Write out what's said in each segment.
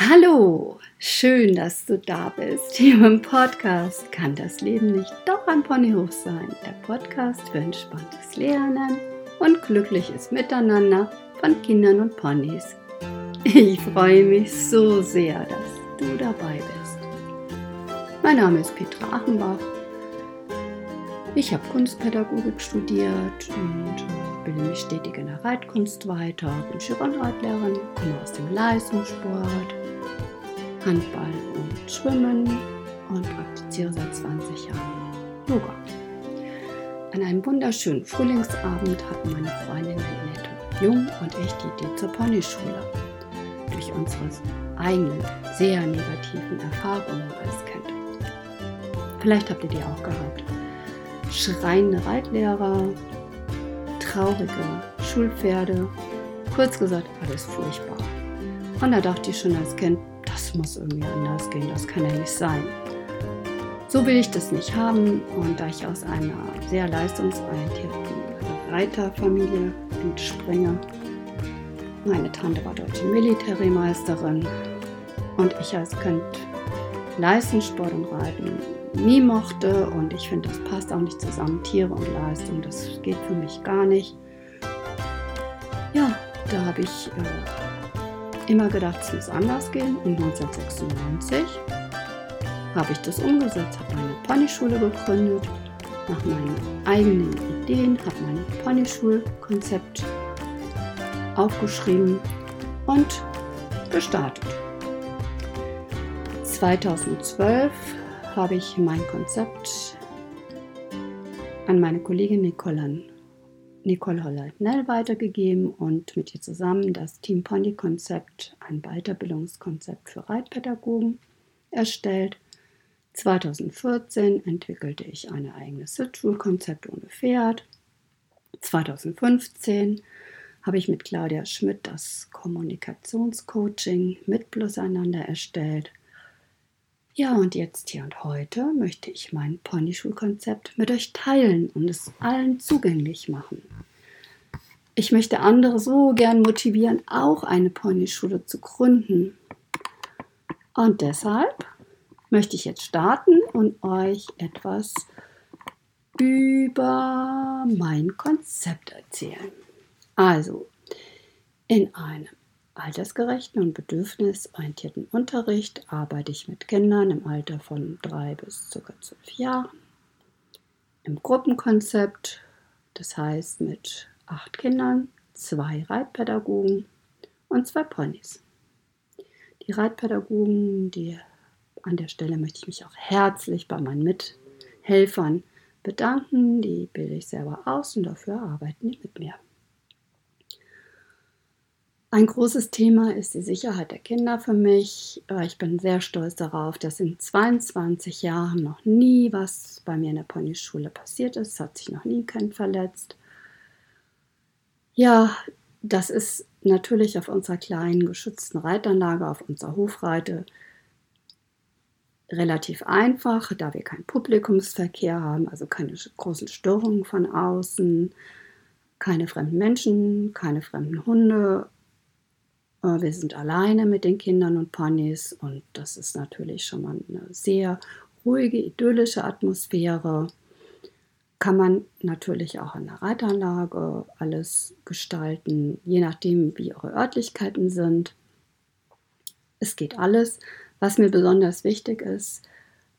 Hallo, schön, dass du da bist. Hier im Podcast kann das Leben nicht doch ein Ponyhof sein. Der Podcast für entspanntes Lernen und glückliches Miteinander von Kindern und Ponys. Ich freue mich so sehr, dass du dabei bist. Mein Name ist Petra Achenbach. Ich habe Kunstpädagogik studiert und bilde mich stetig in der Reitkunst weiter, bin Chironreitlehrerin, komme aus dem Leistungssport, Handball und Schwimmen und praktiziere seit 20 Jahren Yoga. An einem wunderschönen Frühlingsabend hatten meine Freundinnen Nette Jung und ich die Idee zur Ponyschule. Durch unsere eigenen, sehr negativen Erfahrungen als Kind. Vielleicht habt ihr die auch gehabt. Schreiende Reitlehrer, traurige Schulpferde, kurz gesagt alles furchtbar. Und da dachte ich schon als Kind, das muss irgendwie anders gehen, das kann ja nicht sein. So will ich das nicht haben und da ich aus einer sehr leistungsorientierten Reiterfamilie entspringe, meine Tante war deutsche Militärmeisterin und ich als Kind Leistungssport und Reiten nie mochte und ich finde, das passt auch nicht zusammen, Tiere und Leistung, das geht für mich gar nicht. Ja, da habe ich äh, immer gedacht, es muss anders gehen und 1996 habe ich das umgesetzt, habe meine Ponyschule gegründet, nach meinen eigenen Ideen, habe mein Ponyschulkonzept aufgeschrieben und gestartet. 2012 habe ich mein Konzept an meine Kollegin Nicole, Nicole Holleitnell weitergegeben und mit ihr zusammen das Team Pony Konzept, ein Weiterbildungskonzept für Reitpädagogen, erstellt. 2014 entwickelte ich ein eigenes Sitzschulkonzept ohne Pferd. 2015 habe ich mit Claudia Schmidt das Kommunikationscoaching mit Plus einander erstellt. Ja, und jetzt hier und heute möchte ich mein Ponyschulkonzept mit euch teilen und es allen zugänglich machen. Ich möchte andere so gern motivieren, auch eine Ponyschule zu gründen. Und deshalb möchte ich jetzt starten und euch etwas über mein Konzept erzählen. Also, in einem altersgerechten und bedürfnisorientierten Unterricht arbeite ich mit Kindern im Alter von drei bis ca. zwölf Jahren. Im Gruppenkonzept, das heißt mit acht Kindern, zwei Reitpädagogen und zwei Ponys. Die Reitpädagogen, die an der Stelle möchte ich mich auch herzlich bei meinen Mithelfern bedanken. Die bilde ich selber aus und dafür arbeiten die mit mir. Ein großes Thema ist die Sicherheit der Kinder für mich. Äh, ich bin sehr stolz darauf, dass in 22 Jahren noch nie was bei mir in der Ponyschule passiert ist. Es hat sich noch nie kein verletzt. Ja, das ist natürlich auf unserer kleinen geschützten Reitanlage, auf unserer Hofreite relativ einfach, da wir keinen Publikumsverkehr haben, also keine großen Störungen von außen, keine fremden Menschen, keine fremden Hunde wir sind alleine mit den Kindern und Ponys und das ist natürlich schon mal eine sehr ruhige, idyllische Atmosphäre. Kann man natürlich auch in der Reitanlage alles gestalten, je nachdem, wie eure Örtlichkeiten sind. Es geht alles. Was mir besonders wichtig ist,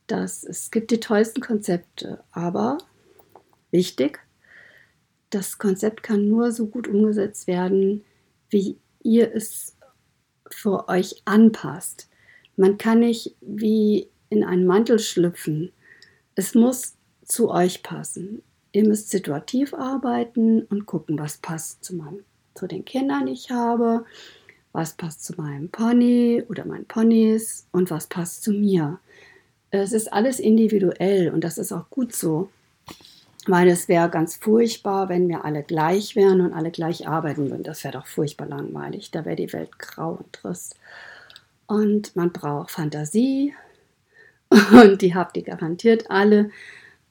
dass es gibt die tollsten Konzepte, aber wichtig, das Konzept kann nur so gut umgesetzt werden, wie ihr es für euch anpasst. Man kann nicht wie in einen Mantel schlüpfen. Es muss zu euch passen. Ihr müsst situativ arbeiten und gucken, was passt zu, meinem, zu den Kindern, die ich habe, was passt zu meinem Pony oder meinen Ponys und was passt zu mir. Es ist alles individuell und das ist auch gut so weil es wäre ganz furchtbar, wenn wir alle gleich wären und alle gleich arbeiten würden. Das wäre doch furchtbar langweilig. Da wäre die Welt grau und trist. Und man braucht Fantasie und die habt ihr garantiert alle.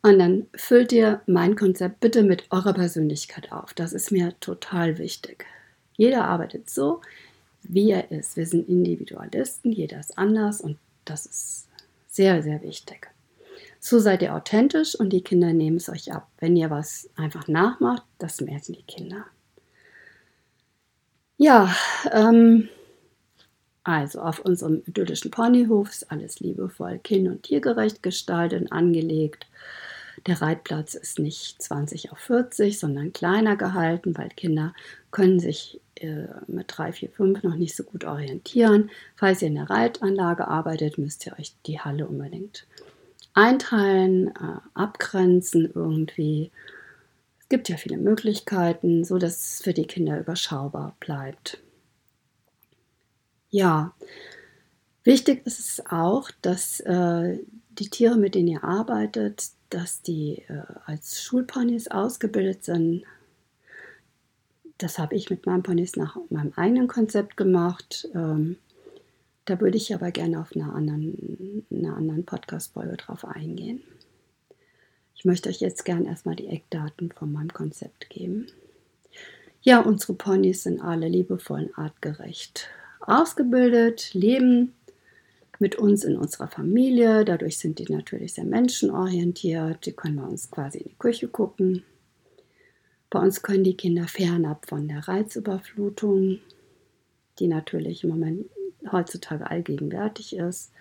Und dann füllt ihr mein Konzept bitte mit eurer Persönlichkeit auf. Das ist mir total wichtig. Jeder arbeitet so, wie er ist. Wir sind Individualisten, jeder ist anders und das ist sehr, sehr wichtig. So seid ihr authentisch und die Kinder nehmen es euch ab. Wenn ihr was einfach nachmacht, das merken die Kinder. Ja, ähm, also auf unserem idyllischen Ponyhof ist alles liebevoll kind- und tiergerecht gestaltet und angelegt. Der Reitplatz ist nicht 20 auf 40, sondern kleiner gehalten, weil Kinder können sich äh, mit 3, 4, 5 noch nicht so gut orientieren. Falls ihr in der Reitanlage arbeitet, müsst ihr euch die Halle unbedingt einteilen, äh, abgrenzen irgendwie. Es gibt ja viele Möglichkeiten, so dass es für die Kinder überschaubar bleibt. Ja, wichtig ist es auch, dass äh, die Tiere, mit denen ihr arbeitet, dass die äh, als Schulponys ausgebildet sind. Das habe ich mit meinen Ponys nach meinem eigenen Konzept gemacht. Ähm, da würde ich aber gerne auf einer anderen, einer anderen Podcast-Folge drauf eingehen. Ich möchte euch jetzt gerne erstmal die Eckdaten von meinem Konzept geben. Ja, unsere Ponys sind alle liebevoll und artgerecht ausgebildet, leben mit uns in unserer Familie. Dadurch sind die natürlich sehr menschenorientiert. Die können bei uns quasi in die Küche gucken. Bei uns können die Kinder fernab von der Reizüberflutung, die natürlich im Moment heutzutage allgegenwärtig ist,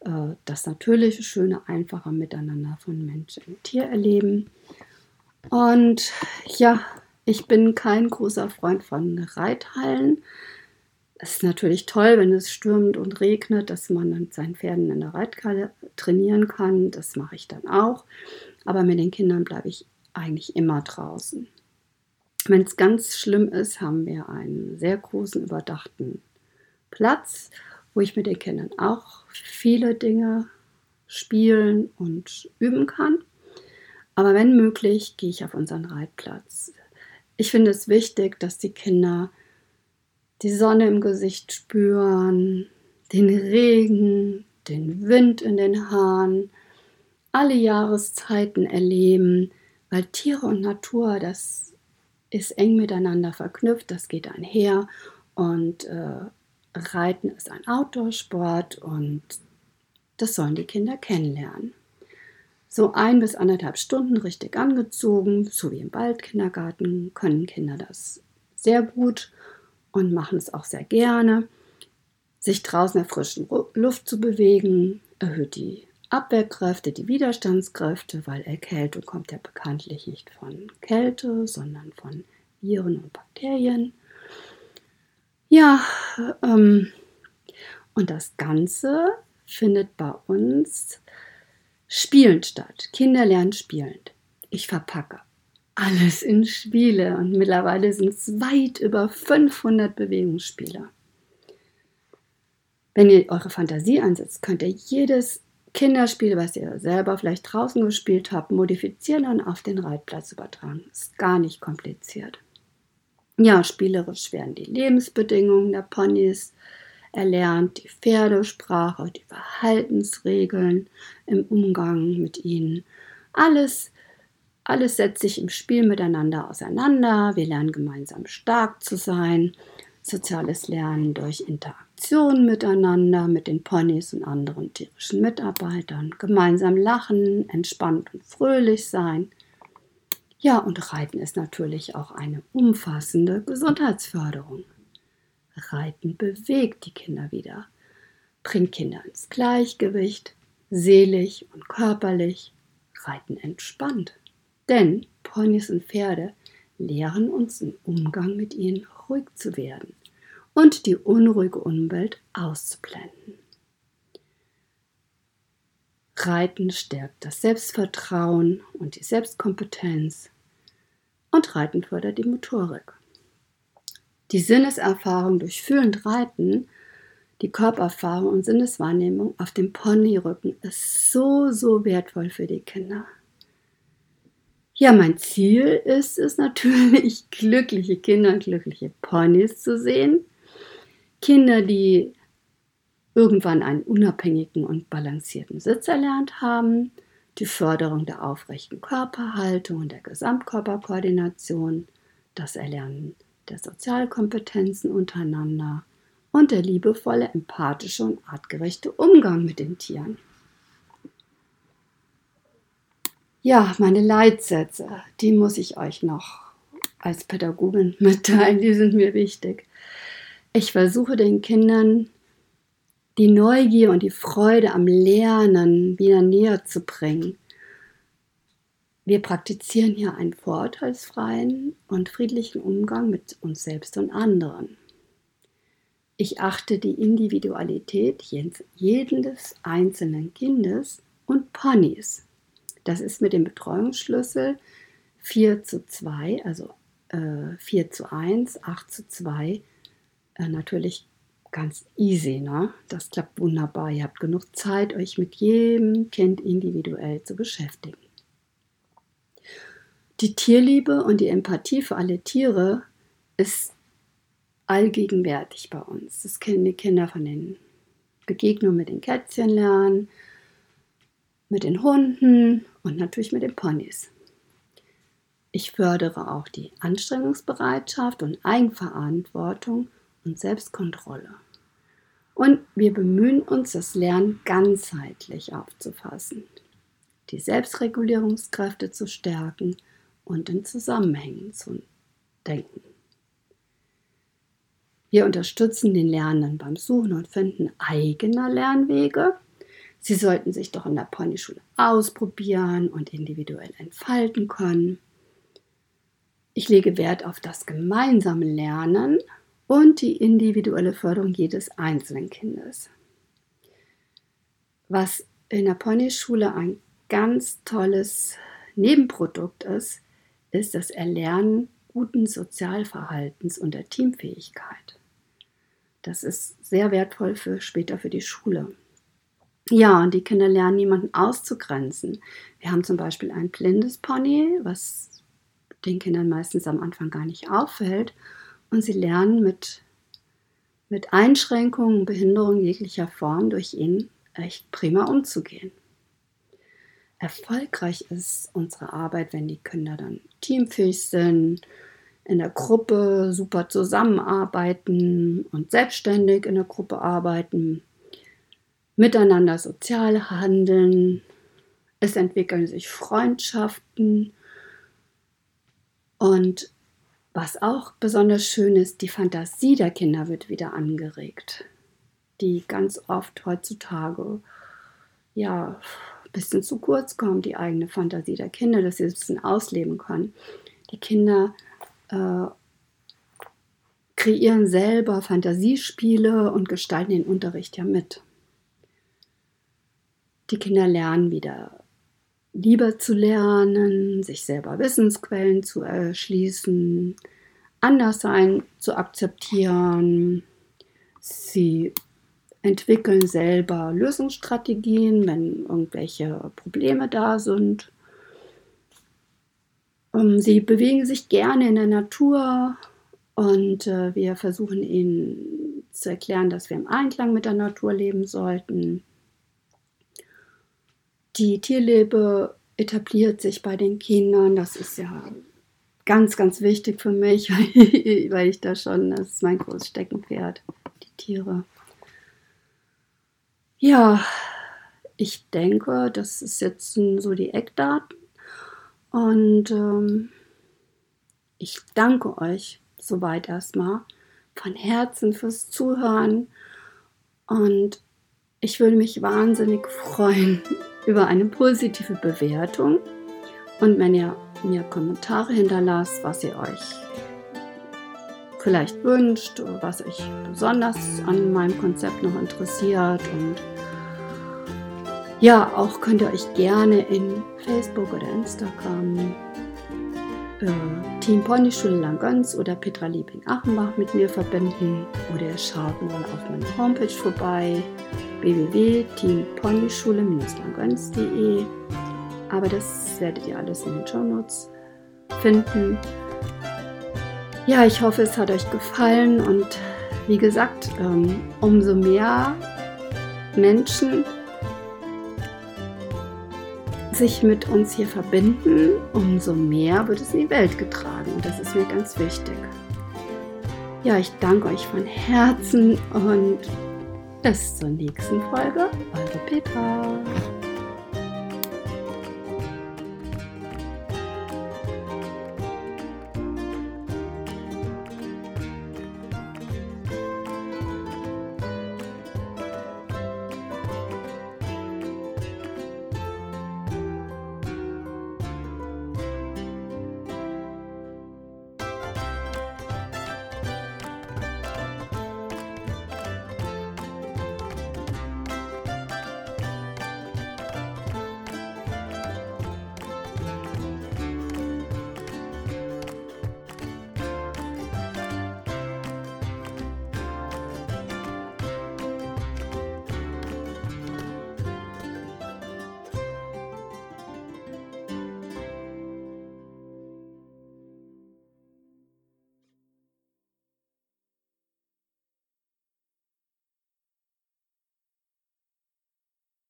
äh, das natürliche, schöne, einfache Miteinander von Mensch und Tier erleben. Und ja, ich bin kein großer Freund von Reithallen es ist natürlich toll, wenn es stürmt und regnet, dass man dann seinen Pferden in der Reithalle trainieren kann. Das mache ich dann auch. Aber mit den Kindern bleibe ich eigentlich immer draußen. Wenn es ganz schlimm ist, haben wir einen sehr großen überdachten Platz, wo ich mit den Kindern auch viele Dinge spielen und üben kann. Aber wenn möglich, gehe ich auf unseren Reitplatz. Ich finde es wichtig, dass die Kinder die Sonne im Gesicht spüren, den Regen, den Wind in den Haaren, alle Jahreszeiten erleben, weil Tiere und Natur, das ist eng miteinander verknüpft, das geht einher und äh, Reiten ist ein Outdoor-Sport und das sollen die Kinder kennenlernen. So ein bis anderthalb Stunden richtig angezogen, so wie im Waldkindergarten, können Kinder das sehr gut und machen es auch sehr gerne. Sich draußen in der frischen Luft zu bewegen, erhöht die Abwehrkräfte, die Widerstandskräfte, weil Erkältung kommt ja bekanntlich nicht von Kälte, sondern von Viren und Bakterien. Ja, ähm, und das Ganze findet bei uns spielend statt. Kinder lernen spielend. Ich verpacke alles in Spiele und mittlerweile sind es weit über 500 Bewegungsspiele. Wenn ihr eure Fantasie einsetzt, könnt ihr jedes Kinderspiel, was ihr selber vielleicht draußen gespielt habt, modifizieren und auf den Reitplatz übertragen. Ist gar nicht kompliziert. Ja, spielerisch werden die Lebensbedingungen der Ponys erlernt, die Pferdesprache, die Verhaltensregeln im Umgang mit ihnen. Alles alles setzt sich im Spiel miteinander auseinander. Wir lernen gemeinsam stark zu sein. Soziales Lernen durch Interaktion miteinander, mit den Ponys und anderen tierischen Mitarbeitern. Gemeinsam lachen, entspannt und fröhlich sein. Ja, und Reiten ist natürlich auch eine umfassende Gesundheitsförderung. Reiten bewegt die Kinder wieder, bringt Kinder ins Gleichgewicht, seelisch und körperlich. Reiten entspannt. Denn Ponys und Pferde lehren uns im Umgang mit ihnen ruhig zu werden und die unruhige Umwelt auszublenden. Reiten stärkt das Selbstvertrauen und die Selbstkompetenz und Reiten fördert die Motorik. Die Sinneserfahrung durch fühlend Reiten, die Körpererfahrung und Sinneswahrnehmung auf dem Ponyrücken ist so, so wertvoll für die Kinder. Ja, mein Ziel ist es natürlich, glückliche Kinder und glückliche Ponys zu sehen. Kinder, die irgendwann einen unabhängigen und balancierten Sitz erlernt haben, die Förderung der aufrechten Körperhaltung und der Gesamtkörperkoordination, das Erlernen der Sozialkompetenzen untereinander, und der liebevolle, empathische und artgerechte Umgang mit den Tieren. Ja, meine Leitsätze, die muss ich euch noch als Pädagogin mitteilen, die sind mir wichtig. Ich versuche den Kindern die Neugier und die Freude am Lernen wieder näher zu bringen. Wir praktizieren hier einen vorurteilsfreien und friedlichen Umgang mit uns selbst und anderen. Ich achte die Individualität jedes einzelnen Kindes und Ponys. Das ist mit dem Betreuungsschlüssel 4 zu 2, also äh, 4 zu 1, 8 zu 2, äh, natürlich ganz easy. Ne? Das klappt wunderbar. Ihr habt genug Zeit, euch mit jedem Kind individuell zu beschäftigen. Die Tierliebe und die Empathie für alle Tiere ist allgegenwärtig bei uns. Das können die Kinder von den Begegnungen mit den Kätzchen lernen, mit den Hunden und natürlich mit den Ponys. Ich fördere auch die Anstrengungsbereitschaft und Eigenverantwortung und Selbstkontrolle. Und wir bemühen uns, das Lernen ganzheitlich aufzufassen, die Selbstregulierungskräfte zu stärken und in Zusammenhängen zu denken. Wir unterstützen den Lernenden beim Suchen und Finden eigener Lernwege. Sie sollten sich doch in der Ponyschule ausprobieren und individuell entfalten können. Ich lege Wert auf das gemeinsame Lernen und die individuelle Förderung jedes einzelnen Kindes. Was in der Ponyschule ein ganz tolles Nebenprodukt ist, ist das Erlernen guten Sozialverhaltens und der Teamfähigkeit. Das ist sehr wertvoll für später für die Schule. Ja, und die Kinder lernen, niemanden auszugrenzen. Wir haben zum Beispiel ein blindes Pony, was den Kindern meistens am Anfang gar nicht auffällt. Und sie lernen mit, mit Einschränkungen, Behinderungen jeglicher Form durch ihn echt prima umzugehen. Erfolgreich ist unsere Arbeit, wenn die Kinder dann teamfähig sind, in der Gruppe super zusammenarbeiten und selbstständig in der Gruppe arbeiten, miteinander sozial handeln. Es entwickeln sich Freundschaften und was auch besonders schön ist, die Fantasie der Kinder wird wieder angeregt, die ganz oft heutzutage ja ein bisschen zu kurz kommt, die eigene Fantasie der Kinder, dass sie es ein bisschen ausleben können. Die Kinder äh, kreieren selber Fantasiespiele und gestalten den Unterricht ja mit. Die Kinder lernen wieder lieber zu lernen, sich selber Wissensquellen zu erschließen, Anderssein zu akzeptieren. Sie entwickeln selber Lösungsstrategien, wenn irgendwelche Probleme da sind. Ähm, sie bewegen sich gerne in der Natur und äh, wir versuchen ihnen zu erklären, dass wir im Einklang mit der Natur leben sollten. Die Tierliebe etabliert sich bei den Kindern. Das ist ja ganz, ganz wichtig für mich, weil ich da schon, das ist mein großes Steckenpferd, die Tiere. Ja, ich denke, das ist jetzt so die Eckdaten. Und ähm, ich danke euch soweit erstmal von Herzen fürs Zuhören. Und ich würde mich wahnsinnig freuen über eine positive Bewertung. Und wenn ihr mir Kommentare hinterlasst, was ihr euch vielleicht wünscht, was euch besonders an meinem Konzept noch interessiert und ja, auch könnt ihr euch gerne in Facebook oder Instagram äh, Team Ponyschule Langgöns oder Petra Liebing-Achenbach mit mir verbinden oder ihr schaut mal auf meiner Homepage vorbei www.teamponyschule-langgöns.de aber das werdet ihr alles in den Show Notes finden. Ja, ich hoffe, es hat euch gefallen und wie gesagt, ähm, umso mehr Menschen sich mit uns hier verbinden, umso mehr wird es in die Welt getragen. Das ist mir ganz wichtig. Ja, ich danke euch von Herzen und bis zur nächsten Folge. Eure Petra.